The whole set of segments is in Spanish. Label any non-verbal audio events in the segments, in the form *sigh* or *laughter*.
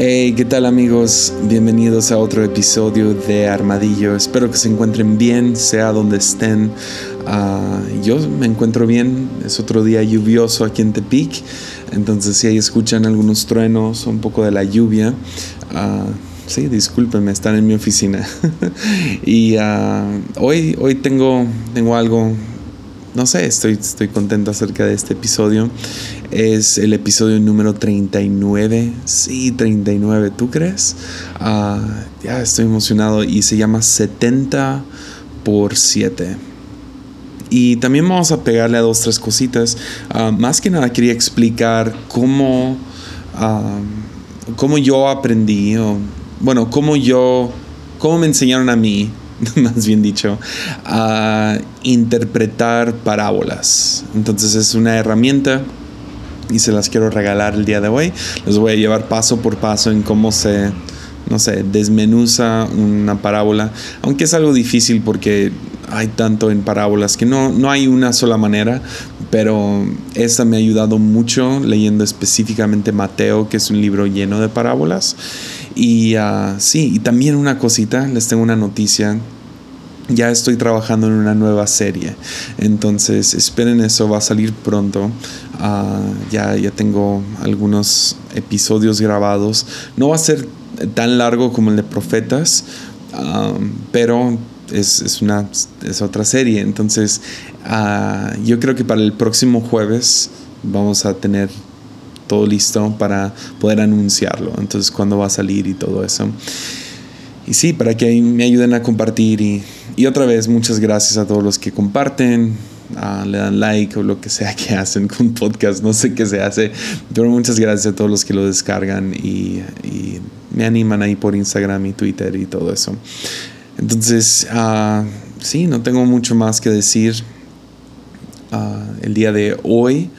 Hey, ¿qué tal amigos? Bienvenidos a otro episodio de Armadillo. Espero que se encuentren bien, sea donde estén. Ah, yo me encuentro bien, es otro día lluvioso aquí en Tepic, entonces si ahí escuchan algunos truenos, un poco de la lluvia, uh, sí, discúlpenme, están en mi oficina. *laughs* y ah, hoy, hoy tengo, tengo algo no sé, estoy, estoy contento acerca de este episodio. Es el episodio número 39. Sí, 39, ¿tú crees? Ah, ya estoy emocionado y se llama 70 por 7. Y también vamos a pegarle a dos, tres cositas. Ah, más que nada quería explicar cómo, ah, cómo yo aprendí, bueno, cómo yo, cómo me enseñaron a mí *laughs* más bien dicho, a interpretar parábolas. Entonces es una herramienta y se las quiero regalar el día de hoy. Les voy a llevar paso por paso en cómo se, no sé, desmenuza una parábola, aunque es algo difícil porque hay tanto en parábolas que no, no hay una sola manera, pero esta me ha ayudado mucho leyendo específicamente Mateo, que es un libro lleno de parábolas. Y uh, sí, y también una cosita, les tengo una noticia. Ya estoy trabajando en una nueva serie. Entonces esperen eso, va a salir pronto. Uh, ya, ya tengo algunos episodios grabados. No va a ser tan largo como el de Profetas, um, pero es, es, una, es otra serie. Entonces uh, yo creo que para el próximo jueves vamos a tener todo listo para poder anunciarlo. Entonces, cuándo va a salir y todo eso. Y sí, para que me ayuden a compartir. Y, y otra vez, muchas gracias a todos los que comparten, ah, le dan like o lo que sea que hacen con podcast. No sé qué se hace, pero muchas gracias a todos los que lo descargan y, y me animan ahí por Instagram y Twitter y todo eso. Entonces, uh, sí, no tengo mucho más que decir. Uh, el día de hoy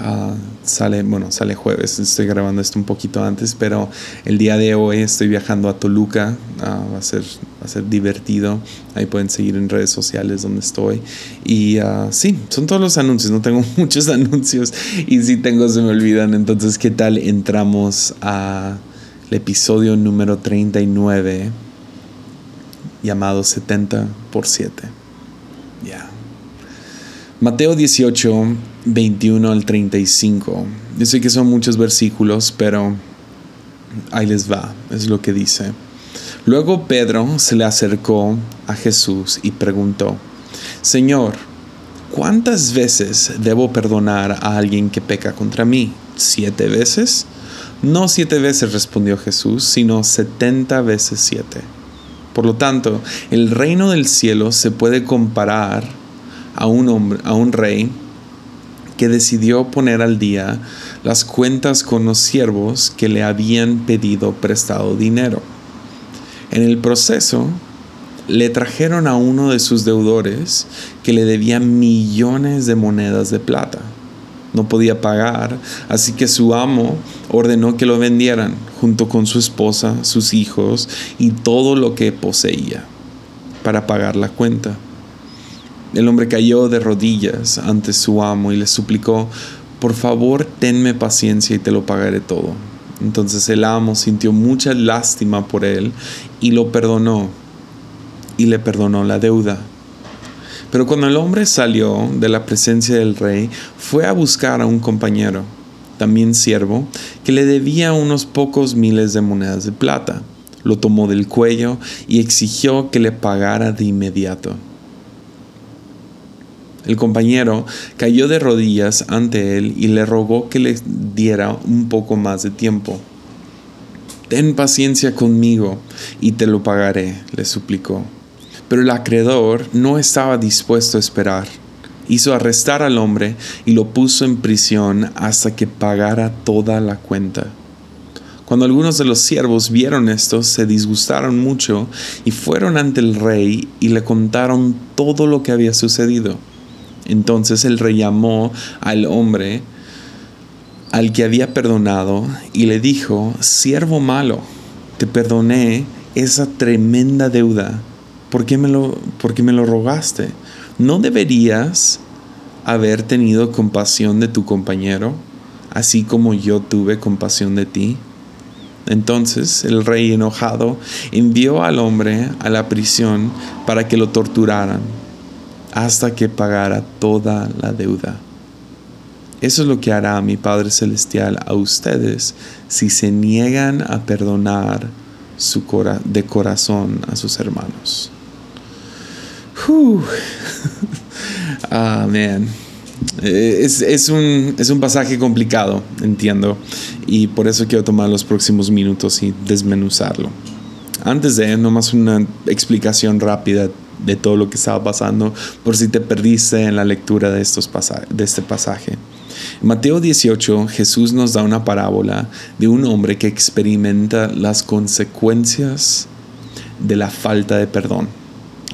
Ah, sale, bueno, sale jueves, estoy grabando esto un poquito antes, pero el día de hoy estoy viajando a Toluca, va, a ser, va a ser divertido, ahí pueden seguir en redes sociales donde estoy. Y uh, sí, son todos los anuncios, no tengo *laughs* muchos anuncios y si tengo se me olvidan, entonces ¿qué tal entramos al episodio número 39 llamado 70 por 7? Ya. Mateo 18 21 al 35. Yo sé que son muchos versículos, pero ahí les va, es lo que dice. Luego Pedro se le acercó a Jesús y preguntó, Señor, ¿cuántas veces debo perdonar a alguien que peca contra mí? ¿Siete veces? No siete veces respondió Jesús, sino setenta veces siete. Por lo tanto, el reino del cielo se puede comparar a un hombre, a un rey que decidió poner al día las cuentas con los siervos que le habían pedido prestado dinero. En el proceso, le trajeron a uno de sus deudores que le debía millones de monedas de plata. No podía pagar, así que su amo ordenó que lo vendieran junto con su esposa, sus hijos y todo lo que poseía para pagar la cuenta. El hombre cayó de rodillas ante su amo y le suplicó, por favor, tenme paciencia y te lo pagaré todo. Entonces el amo sintió mucha lástima por él y lo perdonó y le perdonó la deuda. Pero cuando el hombre salió de la presencia del rey, fue a buscar a un compañero, también siervo, que le debía unos pocos miles de monedas de plata. Lo tomó del cuello y exigió que le pagara de inmediato. El compañero cayó de rodillas ante él y le rogó que le diera un poco más de tiempo. Ten paciencia conmigo y te lo pagaré, le suplicó. Pero el acreedor no estaba dispuesto a esperar. Hizo arrestar al hombre y lo puso en prisión hasta que pagara toda la cuenta. Cuando algunos de los siervos vieron esto, se disgustaron mucho y fueron ante el rey y le contaron todo lo que había sucedido. Entonces el rey llamó al hombre al que había perdonado y le dijo, siervo malo, te perdoné esa tremenda deuda. ¿Por qué me lo, por qué me lo rogaste? ¿No deberías haber tenido compasión de tu compañero, así como yo tuve compasión de ti? Entonces el rey enojado envió al hombre a la prisión para que lo torturaran hasta que pagara toda la deuda. Eso es lo que hará mi Padre Celestial a ustedes si se niegan a perdonar su de corazón a sus hermanos. Amén. *laughs* Eh, es, un, es un pasaje complicado, entiendo, y por eso quiero tomar los próximos minutos y desmenuzarlo. Antes de, nomás una explicación rápida de todo lo que estaba pasando, por si te perdiste en la lectura de, estos de este pasaje. En Mateo 18, Jesús nos da una parábola de un hombre que experimenta las consecuencias de la falta de perdón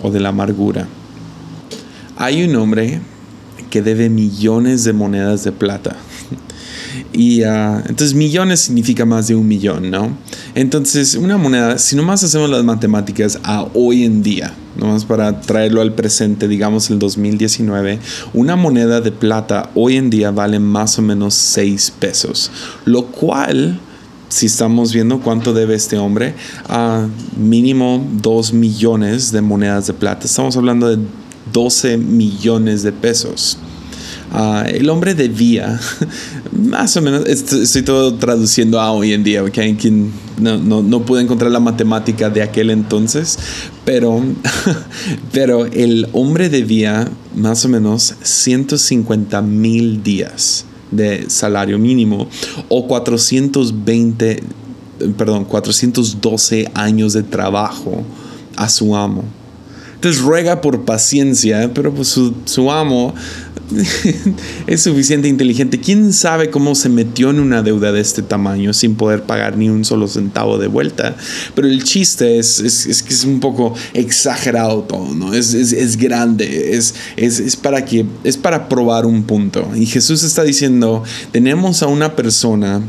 o de la amargura. Hay un hombre que debe millones de monedas de plata. *laughs* Y ah, entonces millones significa más de un millón, ¿no? Entonces una moneda, si nomás hacemos las matemáticas a hoy en día, nomás para traerlo al presente, digamos el 2019, una moneda de plata hoy en día vale más o menos 6 pesos, lo cual si estamos viendo cuánto debe este hombre, a mínimo 2 millones de monedas de plata. Estamos hablando de 12 millones de pesos. Ah, el hombre debía, *laughs* más o menos, estoy todo traduciendo a hoy en día, quien no, no, no, pude encontrar la matemática de aquel entonces, pero, *laughs* pero el hombre debía más o menos 150 mil días de salario mínimo o 420, perdón, 412 años de trabajo a su amo. Entonces ruega por paciencia, pero pues su, su amo *laughs* es suficiente inteligente. ¿Quién sabe cómo se metió en una deuda de este tamaño sin poder pagar ni un solo centavo de vuelta? Pero el chiste es, es, que es un poco exagerado todo, ¿no? Es, es grande, es, es, para que, es para probar un punto. Y Jesús está diciendo, tenemos a una persona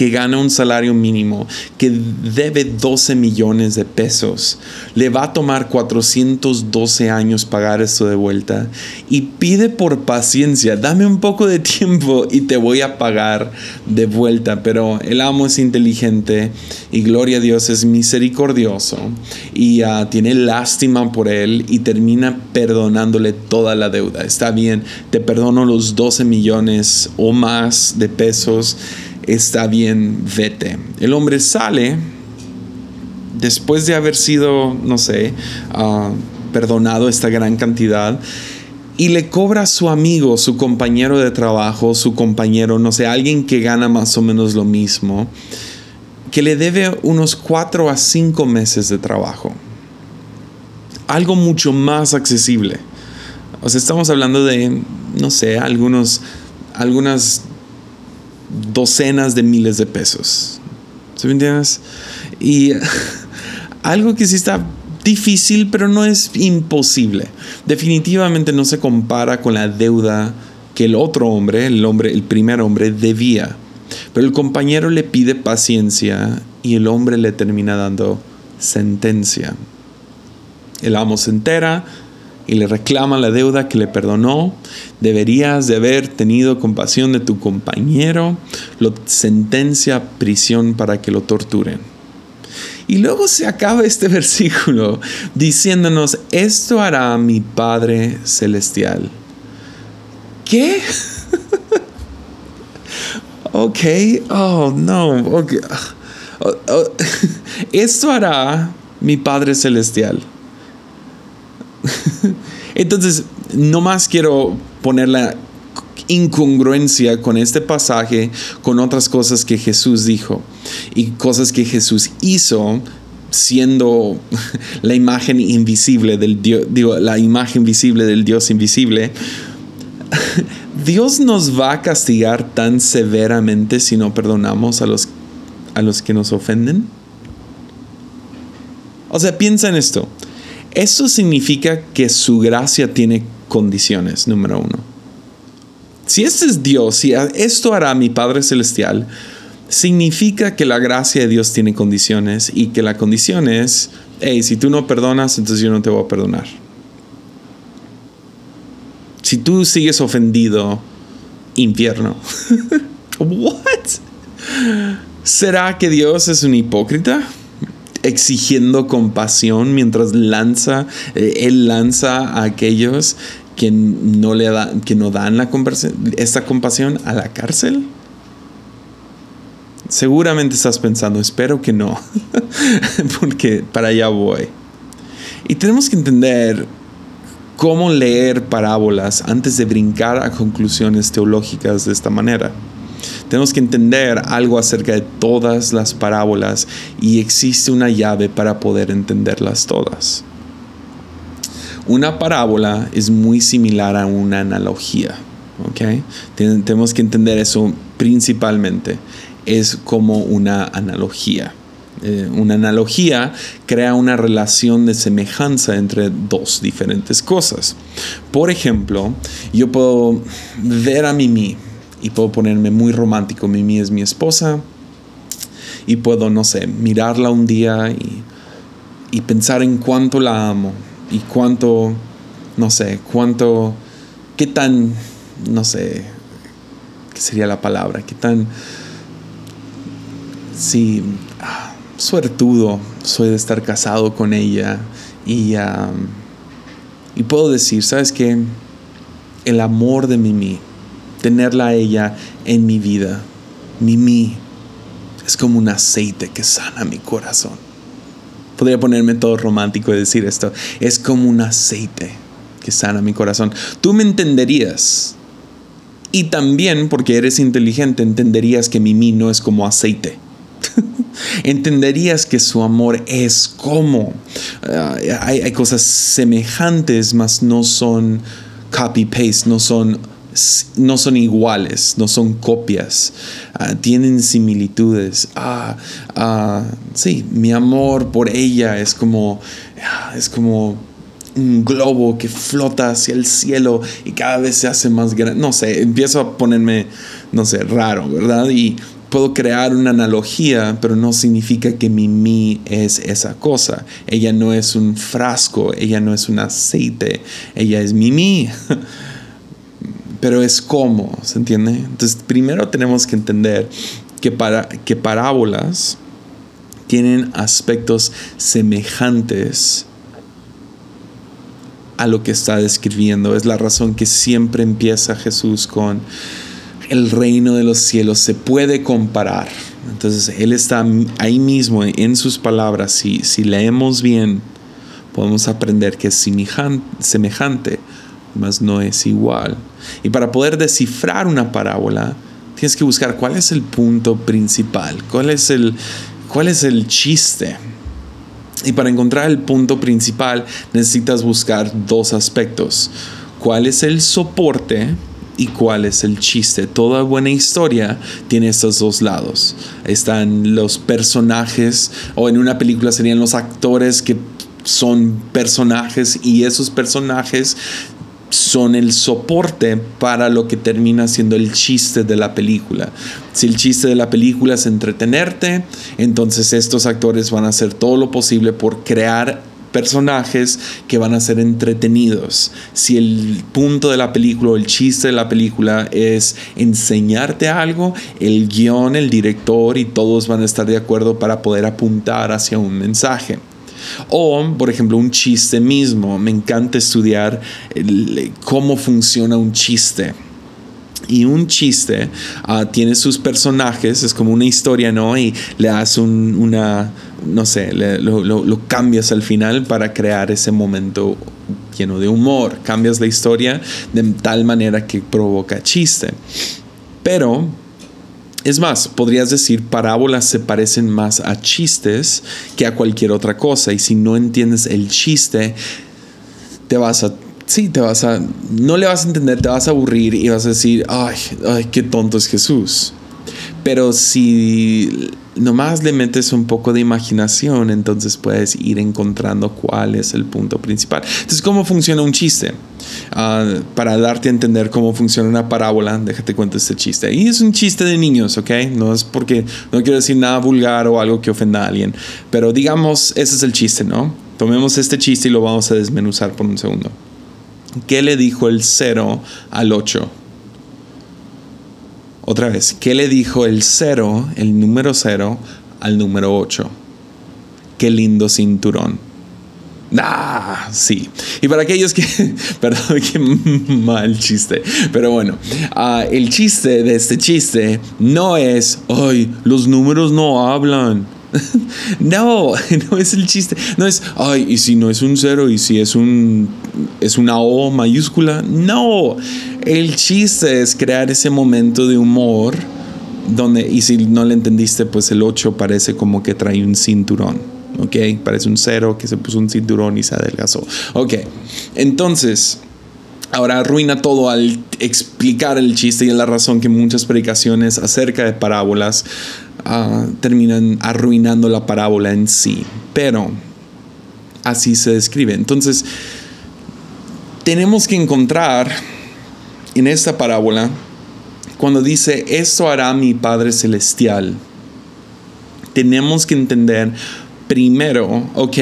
que gana un salario mínimo, que debe 12 millones de pesos, le va a tomar 412 años pagar esto de vuelta y pide por paciencia, dame un poco de tiempo y te voy a pagar de vuelta. Pero el amo es inteligente y gloria a Dios es misericordioso y ah, tiene lástima por él y termina perdonándole toda la deuda. Está bien, te perdono los 12 millones o más de pesos está bien, vete. El hombre sale después de haber sido, no sé, ah, perdonado esta gran cantidad y le cobra a su amigo, su compañero de trabajo, su compañero, no sé, alguien que gana más o menos lo mismo, que le debe unos cuatro a cinco meses de trabajo. Algo mucho más accesible. O sea, estamos hablando de, no sé, algunos, algunas docenas de miles de pesos. ¿Se me entiendes? Y *laughs* algo que sí está difícil, pero no es imposible. Definitivamente no se compara con la deuda que el otro hombre, el hombre, el primer hombre debía. Pero el compañero le pide paciencia y el hombre le termina dando sentencia. El amo se entera, y le reclama la deuda que le perdonó, deberías de haber tenido compasión de tu compañero, lo sentencia a prisión para que lo torturen. Y luego se acaba este *laughs* versículo diciéndonos, esto hará mi Padre Celestial. ¿Qué? *laughs* ok, oh no, okay. Oh, oh. *laughs* esto hará mi Padre Celestial. *laughs* Entonces, no más quiero poner la incongruencia con este pasaje, con otras cosas que Jesús dijo y cosas que Jesús hizo siendo *laughs* la imagen invisible del Dios, digo, la imagen visible del Dios invisible. *laughs* Dios nos va a castigar tan severamente si no perdonamos a los, a los que nos ofenden. O sea, piensa en esto. Eso significa que su gracia tiene condiciones, número uno. Si este es Dios, si esto hará mi Padre Celestial, significa que la gracia de Dios tiene condiciones y que la condición es, hey, si tú no perdonas, entonces yo no te voy a perdonar. Si tú sigues ofendido, infierno. *laughs* What? ¿Será que Dios es un hipócrita? Exigiendo compasión mientras lanza, eh, Él lanza a aquellos que no, le da, que no dan la esta compasión a la cárcel. Seguramente estás pensando, espero que no, *laughs* porque para allá voy. Y tenemos que entender cómo leer parábolas antes de brincar a conclusiones teológicas de esta manera. Tenemos que entender algo acerca de todas las parábolas y existe una llave para poder entenderlas todas. Una parábola es muy similar a una analogía. ¿okay? Tenemos que entender eso principalmente. Es como una analogía. Eh, una analogía crea una relación de semejanza entre dos diferentes cosas. Por ejemplo, yo puedo ver a Mimi y puedo ponerme muy romántico. Mimi es mi esposa y puedo, no sé, mirarla un día y, y pensar en cuánto la amo y cuánto, no sé, cuánto, qué tan, no sé, qué sería la palabra, qué tan, sí, ah, suertudo soy de estar casado con ella y, y puedo decir, ¿sabes qué? El amor de Mimi, tenerla a ella en mi vida, Mimi, es como un aceite que sana mi corazón. Podría ponerme todo romántico y decir esto, es como un aceite que sana mi corazón. Tú me entenderías. Y también, porque eres inteligente, entenderías que Mimi no es como aceite *laughs* entenderías que su amor es como. Ah, hay, cosas semejantes, mas no son copy-paste, no son, no son iguales, no son copias, ah, tienen similitudes. Ah, sí, mi amor por ella es como, es como un globo que flota hacia el cielo y cada vez se hace más grande. No sé, empiezo a ponerme, no sé, raro, ¿verdad? Y puedo crear una analogía, pero no significa que mi mí es esa cosa. Ella no es un frasco, ella no es un aceite, ella es mi mí. *laughs* pero es como, ¿se entiende? Entonces, primero tenemos que entender que, para, que parábolas tienen aspectos semejantes a lo que está describiendo. Es la razón que siempre empieza Jesús con el reino de los cielos se puede comparar. Entonces Él está ahí mismo en sus palabras. Si, si leemos bien, podemos aprender que es semejante, mas no es igual. Y para poder descifrar una parábola, tienes que buscar cuál es el punto principal, cuál es el, cuál es el chiste. Y para encontrar el punto principal necesitas buscar dos aspectos. ¿Cuál es el soporte? y cuál es el chiste. Toda buena historia tiene estos dos lados. Están los personajes, o en una película serían los actores que son personajes y esos personajes son el soporte para lo que termina siendo el chiste de la película. Si el chiste de la película es entretenerte, entonces estos actores van a hacer todo lo posible por crear personajes que van a ser entretenidos. Si el punto de la película o el chiste de la película es enseñarte algo, el guion, el director y todos van a estar de acuerdo para poder apuntar hacia un mensaje. O, por ejemplo, un chiste mismo. Me encanta estudiar cómo funciona un chiste y un chiste ah, tiene sus personajes, es como una historia, ¿no? Y le das una, no sé, lo, cambias al final para crear ese momento lleno de humor. Cambias la historia de tal manera que provoca chiste. Pero, es más, podrías decir, parábolas se parecen más a chistes que a cualquier otra cosa. Y si no entiendes el chiste, te vas a sí, te vas a, no le vas a entender, te vas a aburrir y vas a decir, ay, ay, qué tonto es Jesús. Pero si nomás le metes un poco de imaginación, entonces puedes ir encontrando cuál es el punto principal. Entonces, ¿cómo funciona un chiste? Ah, para darte a entender cómo funciona una parábola, déjate cuento este chiste. Y es un chiste de niños, ¿ok? No es porque no quiero decir nada vulgar o algo que ofenda a alguien, pero digamos, ese es el chiste, ¿no? Tomemos este chiste y lo vamos a desmenuzar por un segundo. ¿Qué le dijo el 0 al 8? Otra vez, ¿qué le dijo el cero, el número cero, al número 8? Qué lindo cinturón. Ah, sí. Y para aquellos que, *laughs* perdón, *laughs* qué mal chiste, pero bueno, ah, el chiste de este chiste no es, ay, los números no hablan. *laughs* no, no es el chiste. No es, ay, y si no es un cero y si es un es una O mayúscula. No, el chiste es crear ese momento de humor donde, y si no le entendiste, pues el 8 parece como que trae un cinturón. ¿Ok? Parece un cero que se puso un cinturón y se adelgazó. Ok, entonces, ahora arruina todo al explicar el chiste y la razón que muchas predicaciones acerca de parábolas ah, terminan arruinando la parábola en sí. Pero así se describe. Entonces, tenemos que encontrar en esta parábola, cuando dice, esto hará mi Padre Celestial, tenemos que entender primero, ok,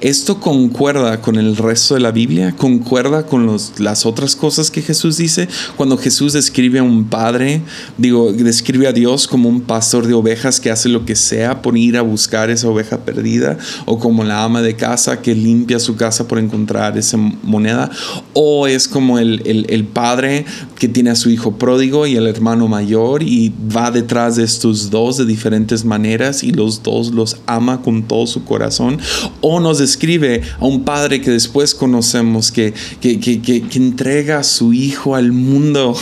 ¿Esto concuerda con el resto de la Biblia? ¿Concuerda con las otras cosas que Jesús dice? Cuando Jesús describe a un padre, digo, describe a Dios como un pastor de ovejas que hace lo que sea por ir a buscar esa oveja perdida, o como la ama de casa que limpia su casa por encontrar esa moneda, o es como el, el padre que tiene a su hijo pródigo y el hermano mayor y va detrás de estos dos de diferentes maneras y los dos los ama con todo su corazón, o nos escribe a un padre que después conocemos, que, que, entrega a su hijo al mundo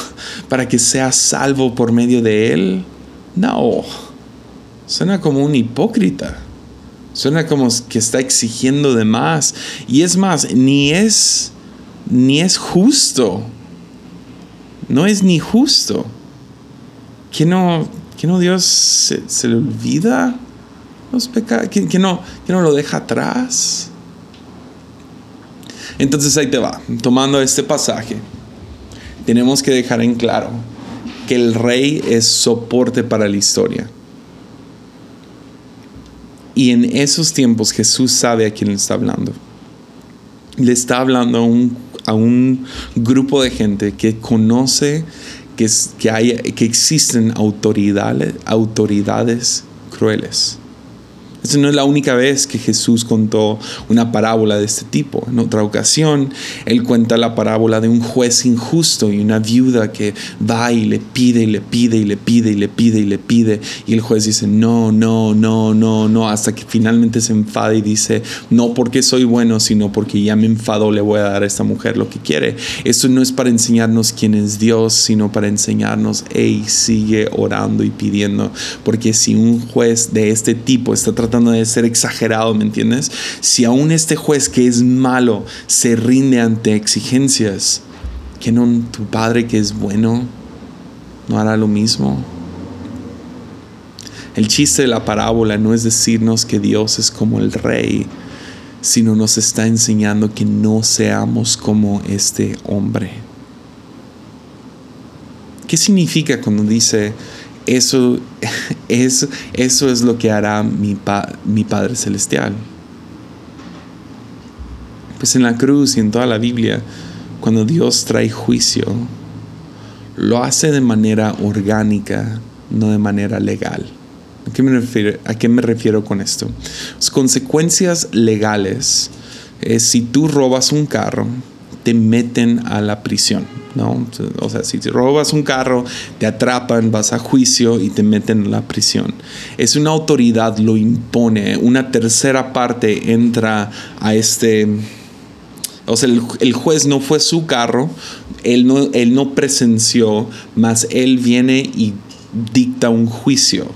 para que sea salvo por medio de él. No, suena como un hipócrita. Suena como que está exigiendo de más. Y es más, ni es, ni es justo. No es ni justo. Que no, que no Dios se, se le olvida los pecados, que, no, que no lo deja atrás. Entonces ahí te va, tomando este pasaje, tenemos que dejar en claro que el rey es soporte para la historia. Y en esos tiempos Jesús sabe a quién le está hablando. Le está hablando a un, a un grupo de gente que conoce que, que, hay, que existen autoridades, autoridades crueles esta no es la única vez que Jesús contó una parábola de este tipo. En otra ocasión, Él cuenta la parábola de un juez injusto y una viuda que va y le pide y le pide y le pide y le pide y le pide. Y el juez dice, no, no, no, no, no, hasta que finalmente se enfada y dice, no porque soy bueno, sino porque ya me enfadó, le voy a dar a esta mujer lo que quiere. Esto no es para enseñarnos quién es Dios, sino para enseñarnos, hey, sigue orando y pidiendo. Porque si un juez de este tipo está tratando tratando de ser exagerado, ¿me entiendes? Si aún este juez que es malo se rinde ante exigencias, que no tu padre que es bueno no hará lo mismo. El chiste de la parábola no es decirnos que Dios es como el rey, sino nos está enseñando que no seamos como este hombre. ¿Qué significa cuando dice eso, eso, eso es lo que hará mi, mi Padre Celestial. Pues en la cruz y en toda la Biblia, cuando Dios trae juicio, lo hace de manera orgánica, no de manera legal. ¿A qué me refiero, a qué me refiero con esto? Las consecuencias legales es si tú robas un carro, te meten a la prisión. ¿No? O sea, si robas un carro, te atrapan, vas a juicio y te meten en la prisión. Es una autoridad, lo impone. Una tercera parte entra a este... O sea, el, juez no fue su carro, él no, él no presenció, mas él viene y dicta un juicio.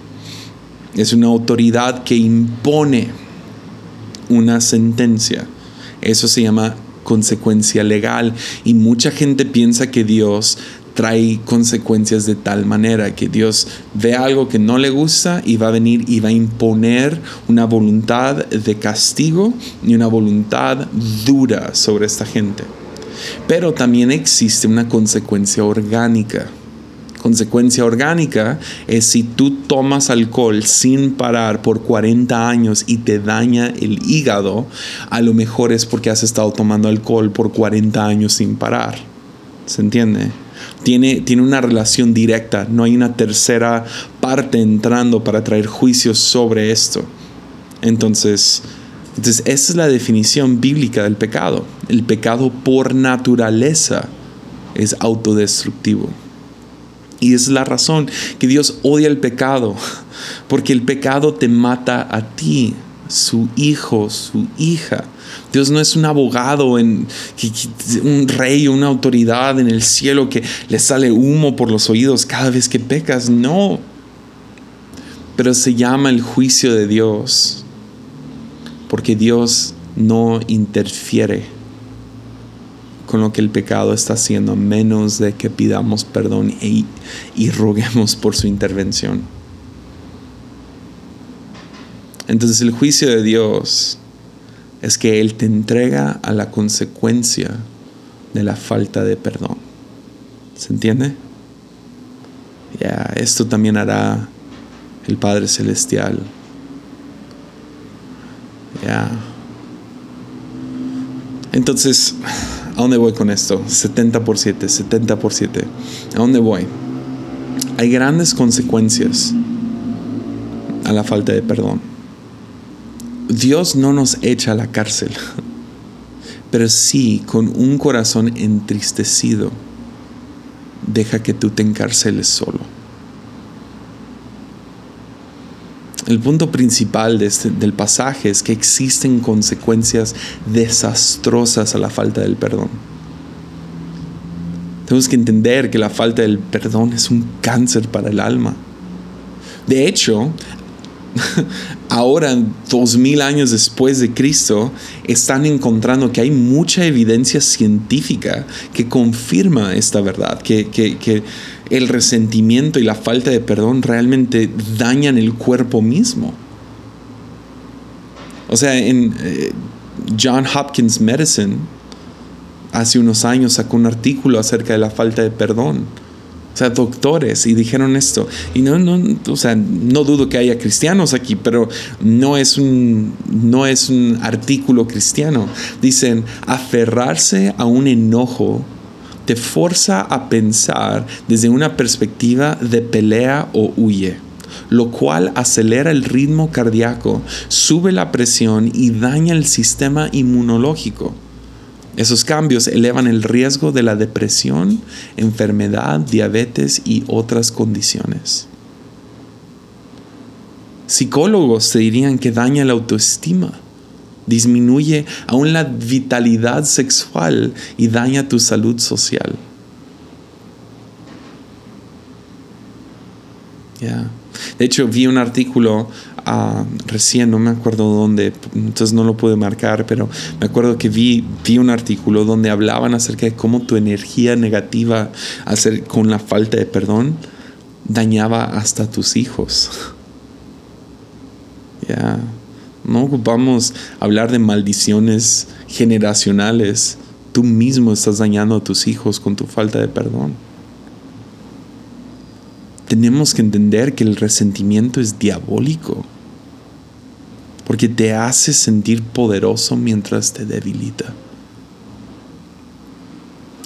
Es una autoridad que impone una sentencia. Eso se llama consecuencia legal y mucha gente piensa que Dios trae consecuencias de tal manera que Dios ve algo que no le gusta y va a venir y va a imponer una voluntad de castigo y una voluntad dura sobre esta gente. Pero también existe una consecuencia orgánica consecuencia orgánica es si tú tomas alcohol sin parar por 40 años y te daña el hígado, a lo mejor es porque has estado tomando alcohol por 40 años sin parar. ¿Se entiende? Tiene, tiene una relación directa, no hay una tercera parte entrando para traer juicios sobre esto. Entonces, entonces, esa es la definición bíblica del pecado. El pecado por naturaleza es autodestructivo. Y es la razón que Dios odia el pecado, porque el pecado te mata a ti, su hijo, su hija. Dios no es un abogado, en, un rey, una autoridad en el cielo que le sale humo por los oídos cada vez que pecas. No. Pero se llama el juicio de Dios, porque Dios no interfiere con lo que el pecado está haciendo, menos de que pidamos perdón y, y roguemos por su intervención. Entonces el juicio de Dios es que Él te entrega a la consecuencia de la falta de perdón. ¿Se entiende? Ya, esto también hará el Padre Celestial. Ya. Entonces, ¿A dónde voy con esto? 70 por 7, 70 por 7. ¿A dónde voy? Hay grandes consecuencias a la falta de perdón. Dios no nos echa a la cárcel, *laughs* pero sí con un corazón entristecido deja que tú te encarceles solo. El punto principal este, del pasaje es que existen consecuencias desastrosas a la falta del perdón. Tenemos que entender que la falta del perdón es un cáncer para el alma. De hecho, *laughs* ahora, dos mil años después de Cristo, están encontrando que hay mucha evidencia científica que confirma esta verdad, que, que el resentimiento y la falta de perdón realmente dañan el cuerpo mismo. O sea, en eh, John Hopkins Medicine, hace unos años sacó un artículo acerca de la falta de perdón. O sea, doctores, y dijeron esto. Y no, no, o sea, no dudo que haya cristianos aquí, pero no es un, no es un artículo cristiano. Dicen, aferrarse a un enojo te forza a pensar desde una perspectiva de pelea o huye, lo cual acelera el ritmo cardíaco, sube la presión y daña el sistema inmunológico. Esos cambios elevan el riesgo de la depresión, enfermedad, diabetes y otras condiciones. Psicólogos te dirían que daña la autoestima disminuye aún la vitalidad sexual y daña tu salud social. De hecho, vi un artículo ah, recién, no me acuerdo dónde, entonces no lo pude marcar, pero me acuerdo que vi, vi un artículo donde hablaban acerca de cómo tu energía negativa hacer, con la falta de perdón dañaba hasta tus hijos. Ya. No ocupamos hablar de maldiciones generacionales. Tú mismo estás dañando a tus hijos con tu falta de perdón. Tenemos que entender que el resentimiento es diabólico porque te hace sentir poderoso mientras te debilita.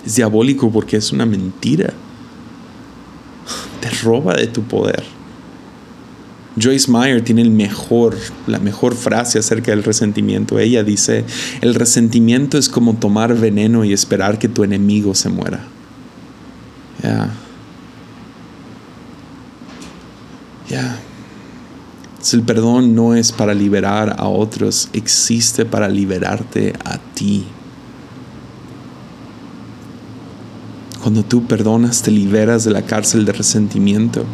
Es diabólico porque es una mentira. Te roba de tu poder. Joyce Meyer tiene el mejor, la mejor frase acerca del resentimiento. Ella dice, el resentimiento es como tomar veneno y esperar que tu enemigo se muera. Ya. Ya. El perdón no es para liberar a otros, existe para liberarte a ti. Cuando tú perdonas, te liberas de la cárcel de resentimiento.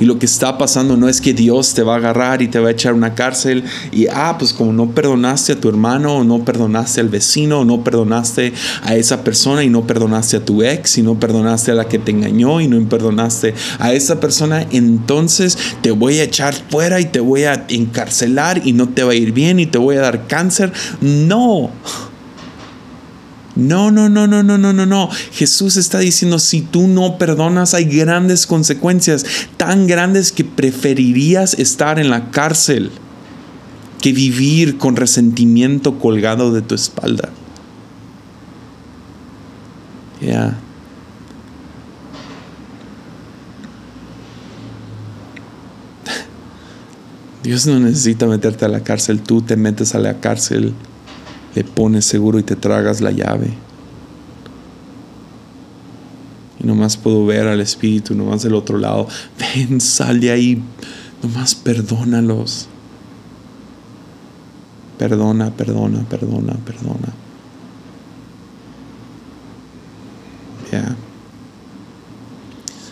Y lo que está pasando no es que Dios te va a agarrar y te va a echar una cárcel y, ah, pues como no perdonaste a tu hermano, o no perdonaste al vecino, o no perdonaste a esa persona y no perdonaste a tu ex, y no perdonaste a la que te engañó y no perdonaste a esa persona, entonces te voy a echar fuera y te voy a encarcelar y no te va a ir bien y te voy a dar cáncer. No. No, no, no, no, no, no, no, no. Jesús está diciendo, si tú no perdonas, hay grandes consecuencias, tan grandes que preferirías estar en la cárcel que vivir con resentimiento colgado de tu espalda. Ya. *laughs* Dios no necesita meterte a la cárcel, tú te metes a la cárcel le pones seguro y te tragas la llave. Y nomás puedo ver al Espíritu, nomás del otro lado. Ven, sal de ahí, nomás perdónalos. Perdona, perdona, perdona, perdona. Ya.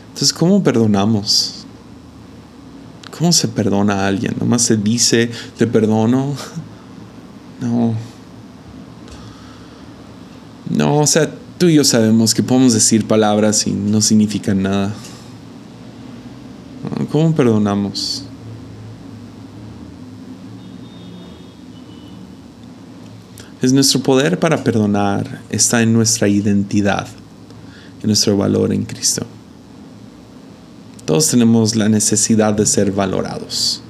Entonces, ¿cómo perdonamos? ¿Cómo se perdona a alguien? Nomás se dice, te perdono. *laughs* No. O sea, tú y yo sabemos que podemos decir palabras y no significan nada. ¿Cómo perdonamos? Es nuestro poder para perdonar está en nuestra identidad, en nuestro valor en Cristo. Todos tenemos la necesidad de ser valorados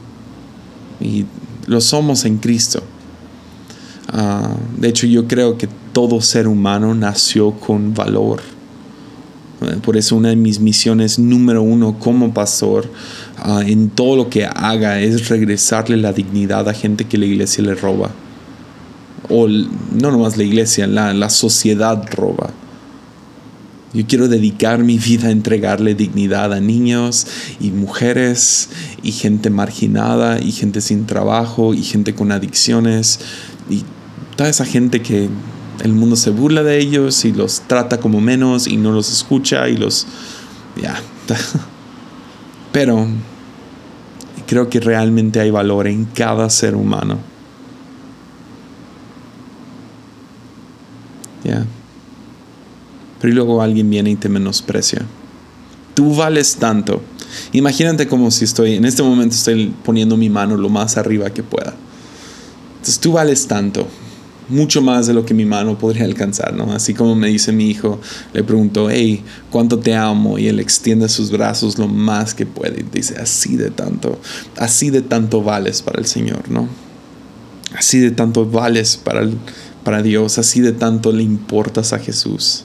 y lo somos en Cristo. Ah, de hecho, yo creo que todo ser humano nació con valor. Eh, por eso una de mis misiones número uno como pastor ah, en todo lo que haga es regresarle la dignidad a gente que la iglesia le roba o no nomás la iglesia, la, la sociedad roba. Yo quiero dedicar mi vida a entregarle dignidad a niños y mujeres y gente marginada y gente sin trabajo y gente con adicciones y toda esa gente que el mundo se burla de ellos y los trata como menos y no los escucha y los... Ya. *laughs* Pero creo que realmente hay valor en cada ser humano. Pero luego alguien viene y te menosprecia. Tú vales tanto. Imagínate como si estoy, en este momento estoy poniendo mi mano lo más arriba que pueda. Entonces tú vales tanto, mucho más de lo que mi mano podría alcanzar, ¿no? Así como me dice mi hijo, le pregunto, hey, ¿cuánto te amo? Y él extiende sus brazos lo más que puede y dice, así de tanto, así de tanto vales para el Señor, ¿no? Así de tanto vales para el, para Dios, así de tanto le importas a Jesús.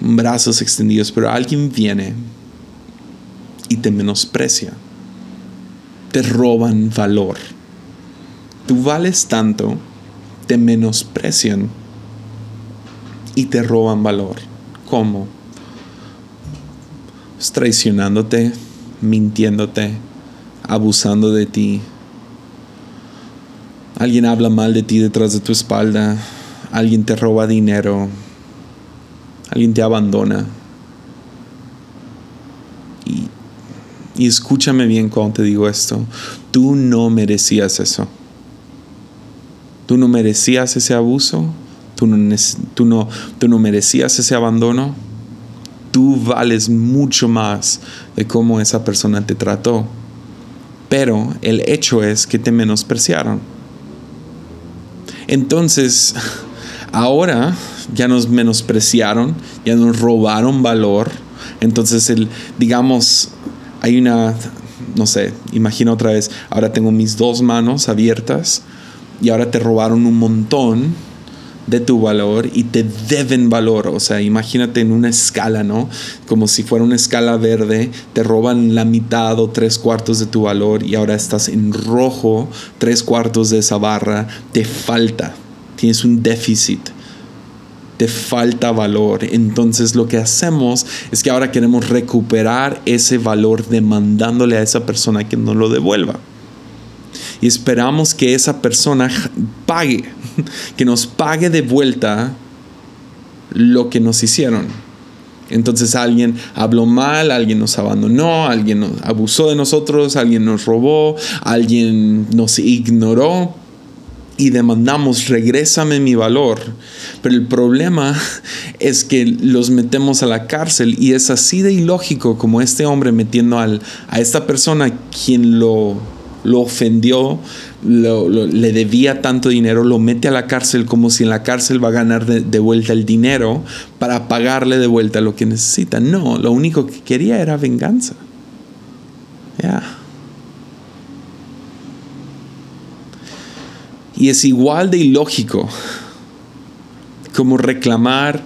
Brazos extendidos, pero alguien viene y te menosprecia. Te roban valor. Tú vales tanto, te menosprecian y te roban valor. ¿Cómo? Pues traicionándote, mintiéndote, abusando de ti, Alguien habla mal de ti detrás de tu espalda. Alguien te roba dinero. Alguien te abandona. Y, y escúchame bien cuando te digo esto. Tú no merecías eso. Tú no merecías ese abuso. Tú no, tú no, tú no merecías ese abandono. Tú vales mucho más de cómo esa persona te trató. Pero el hecho es que te menospreciaron entonces, *laughs* ahora ya nos menospreciaron, ya nos robaron valor. Entonces, el, digamos, hay una, no sé, imagina otra vez, ahora tengo mis dos manos abiertas y ahora te robaron un montón de tu valor y te deben valor. O sea, imagínate en una escala, ¿no? Como si fuera una escala verde, te roban la mitad o tres cuartos de tu valor y ahora estás en rojo, tres cuartos de esa barra, te falta, tienes un déficit. Te falta valor. Entonces lo que hacemos es que ahora queremos recuperar ese valor demandándole a esa persona que nos lo devuelva y esperamos que esa persona pague, *laughs* que nos pague de vuelta lo que nos hicieron. Entonces alguien habló mal, alguien nos abandonó, alguien nos abusó de nosotros, alguien nos robó, alguien nos ignoró y demandamos, regrésame mi valor. Pero el problema *laughs* es que los metemos a la cárcel y es así de ilógico como este hombre metiendo al, a esta persona quien lo lo ofendió, le debía tanto dinero, lo mete a la cárcel como si en la cárcel va a ganar de, vuelta el dinero para pagarle de vuelta lo que necesita. No, lo único que quería era venganza. Y es igual de ilógico como reclamar,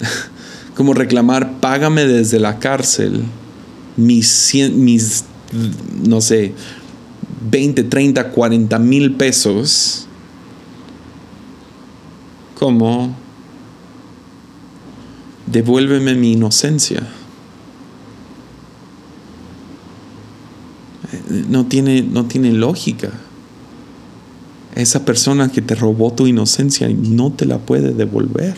*laughs* como reclamar, págame desde la cárcel mis, mis no sé, 20, 30, 40 mil pesos como devuélveme mi inocencia. No tiene, no tiene lógica. Esa persona que te robó tu inocencia no te la puede devolver.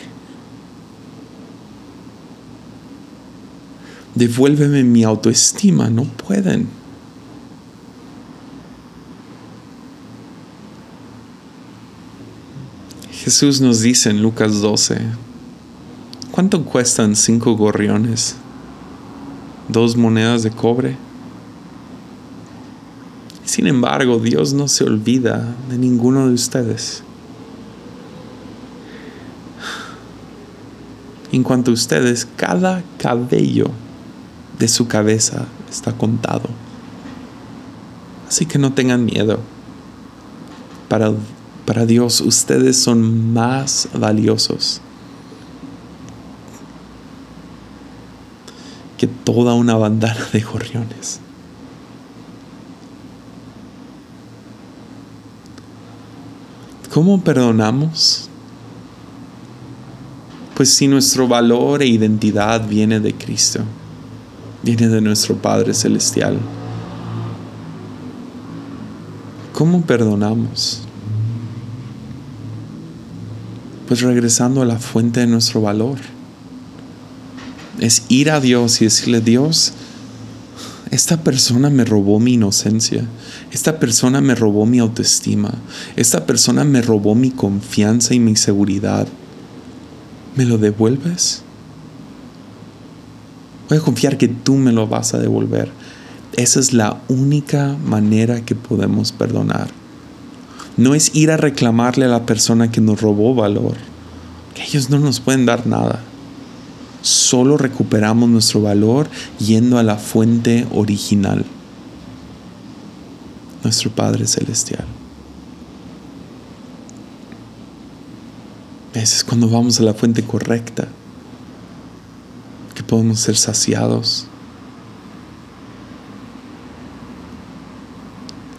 Devuélveme mi autoestima, no pueden. Jesús nos dice en Lucas 12, ¿cuánto cuestan cinco gorriones? ¿Dos monedas de cobre? Sin embargo, Dios no se olvida de ninguno de ustedes. En cuanto a ustedes, cada cabello de su cabeza está contado. Así que no tengan miedo. Para, para Dios ustedes son más valiosos que toda una bandana de gorriones. ¿Cómo perdonamos? Pues si nuestro valor e identidad viene de Cristo, viene de nuestro Padre Celestial. ¿Cómo perdonamos? Pues regresando a la fuente de nuestro valor. Es ir a Dios y decirle, Dios, esta persona me robó mi inocencia, esta persona me robó mi autoestima, esta persona me robó mi confianza y mi seguridad. ¿Me lo devuelves? Voy a confiar que tú me lo vas a devolver. Esa es la única manera que podemos perdonar. No es ir a reclamarle a la persona que nos robó valor, ellos no nos pueden dar nada solo recuperamos nuestro valor yendo a la fuente original, nuestro Padre Celestial. Ese es cuando vamos a la fuente correcta, que podemos ser saciados.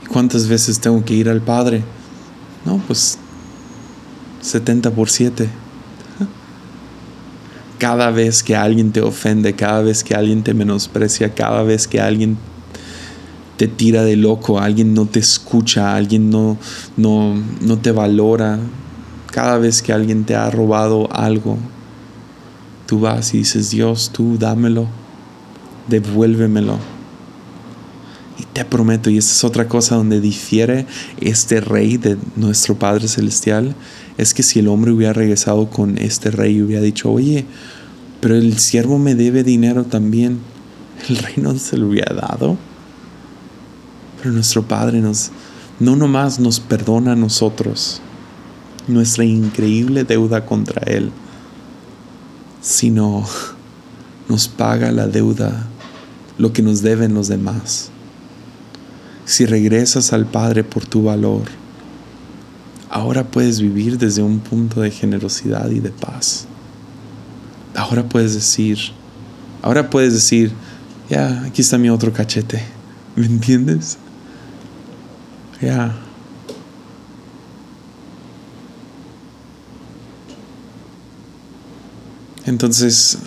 ¿Cuántas veces tengo que ir al Padre? No, pues 70 por 7 cada vez que alguien te ofende, cada vez que alguien te menosprecia, cada vez que alguien te tira de loco, alguien no te escucha, alguien no, no, no te valora, cada vez que alguien te ha robado algo, tú vas y dices, Dios, tú dámelo, devuélvemelo. Te prometo, y esa es otra cosa donde difiere este rey de nuestro Padre Celestial, es que si el hombre hubiera regresado con este rey y hubiera dicho, oye, pero el siervo me debe dinero también, el rey no se lo hubiera dado. Pero nuestro Padre nos, no nomás nos perdona a nosotros nuestra increíble deuda contra Él, sino nos paga la deuda, lo que nos deben los demás. Si regresas al Padre por tu valor, ahora puedes vivir desde un punto de generosidad y de paz. Ahora puedes decir, ahora puedes decir, ya, aquí está mi otro cachete. ¿Me entiendes? Ya. Entonces,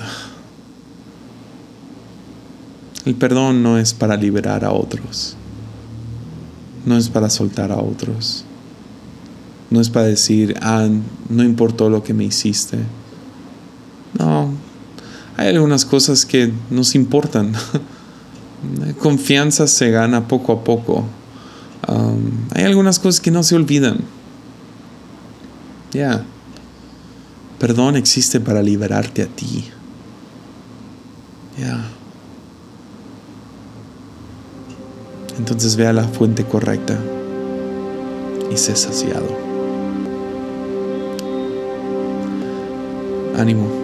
el perdón no es para liberar a otros, no es para soltar a otros no es para decir, ah, no importó lo que me hiciste. No, hay algunas cosas que nos importan. *laughs* Confianza se gana poco a poco. Um, hay algunas cosas que no se olvidan. Ya. Perdón existe para liberarte a ti. Ya. Entonces ve a la fuente correcta y sé saciado. ánimo.